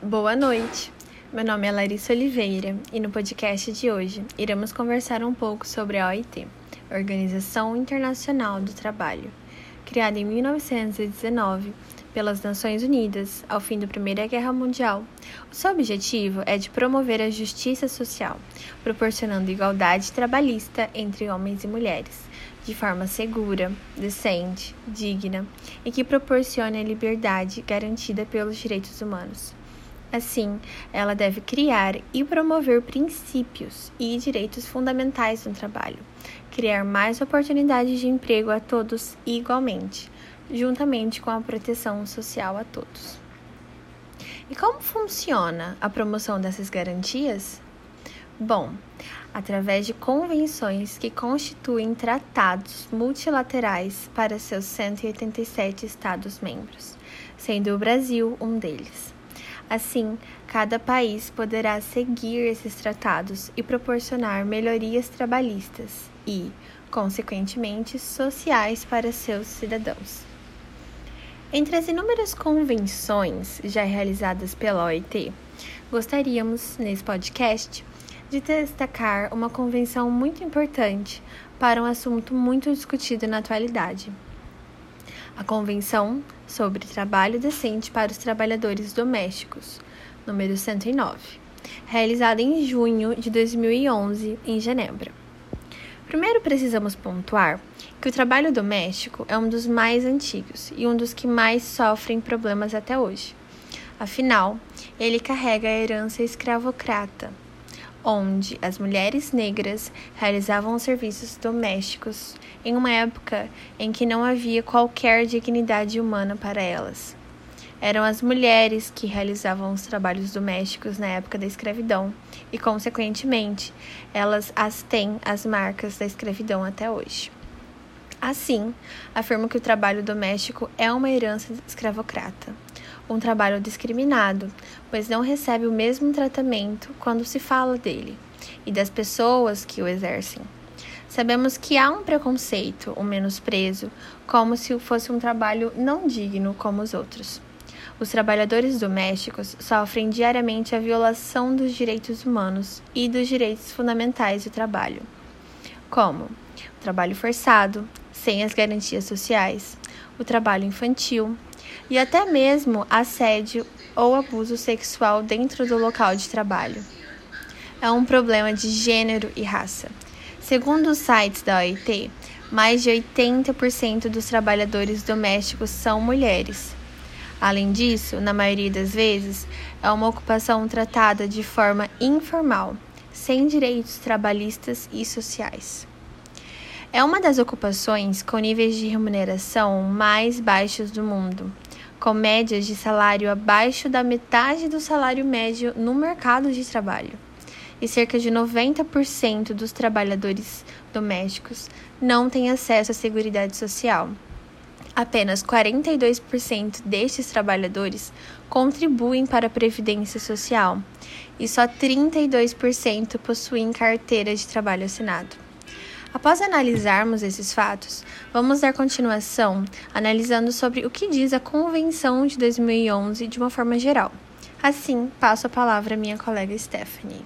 Boa noite. Meu nome é Larissa Oliveira e no podcast de hoje iremos conversar um pouco sobre a OIT, Organização Internacional do Trabalho, criada em 1919 pelas Nações Unidas ao fim da Primeira Guerra Mundial. O seu objetivo é de promover a justiça social, proporcionando igualdade trabalhista entre homens e mulheres, de forma segura, decente, digna e que proporcione a liberdade garantida pelos direitos humanos. Assim, ela deve criar e promover princípios e direitos fundamentais no trabalho, criar mais oportunidades de emprego a todos igualmente, juntamente com a proteção social a todos. E como funciona a promoção dessas garantias? Bom, através de convenções que constituem tratados multilaterais para seus 187 Estados-membros, sendo o Brasil um deles. Assim, cada país poderá seguir esses tratados e proporcionar melhorias trabalhistas e, consequentemente, sociais para seus cidadãos. Entre as inúmeras convenções já realizadas pela OIT, gostaríamos, nesse podcast, de destacar uma convenção muito importante para um assunto muito discutido na atualidade a Convenção sobre Trabalho Decente para os Trabalhadores Domésticos, número 109, realizada em junho de 2011 em Genebra. Primeiro precisamos pontuar que o trabalho doméstico é um dos mais antigos e um dos que mais sofrem problemas até hoje. Afinal, ele carrega a herança escravocrata, onde as mulheres negras realizavam serviços domésticos em uma época em que não havia qualquer dignidade humana para elas. Eram as mulheres que realizavam os trabalhos domésticos na época da escravidão e, consequentemente, elas as têm as marcas da escravidão até hoje. Assim, afirmo que o trabalho doméstico é uma herança escravocrata, um trabalho discriminado, pois não recebe o mesmo tratamento quando se fala dele e das pessoas que o exercem. Sabemos que há um preconceito, um menosprezo, como se fosse um trabalho não digno como os outros. Os trabalhadores domésticos sofrem diariamente a violação dos direitos humanos e dos direitos fundamentais do trabalho, como o trabalho forçado, sem as garantias sociais, o trabalho infantil e até mesmo assédio ou abuso sexual dentro do local de trabalho. É um problema de gênero e raça Segundo os sites da OIT, mais de 80% dos trabalhadores domésticos são mulheres. Além disso, na maioria das vezes, é uma ocupação tratada de forma informal, sem direitos trabalhistas e sociais. É uma das ocupações com níveis de remuneração mais baixos do mundo, com médias de salário abaixo da metade do salário médio no mercado de trabalho e cerca de 90% dos trabalhadores domésticos não têm acesso à Seguridade Social. Apenas 42% destes trabalhadores contribuem para a Previdência Social e só 32% possuem carteira de trabalho assinado. Após analisarmos esses fatos, vamos dar continuação analisando sobre o que diz a Convenção de 2011 de uma forma geral. Assim, passo a palavra à minha colega Stephanie.